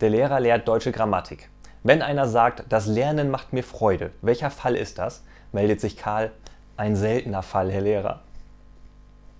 Der Lehrer lehrt deutsche Grammatik. Wenn einer sagt, das Lernen macht mir Freude, welcher Fall ist das? meldet sich Karl. Ein seltener Fall, Herr Lehrer.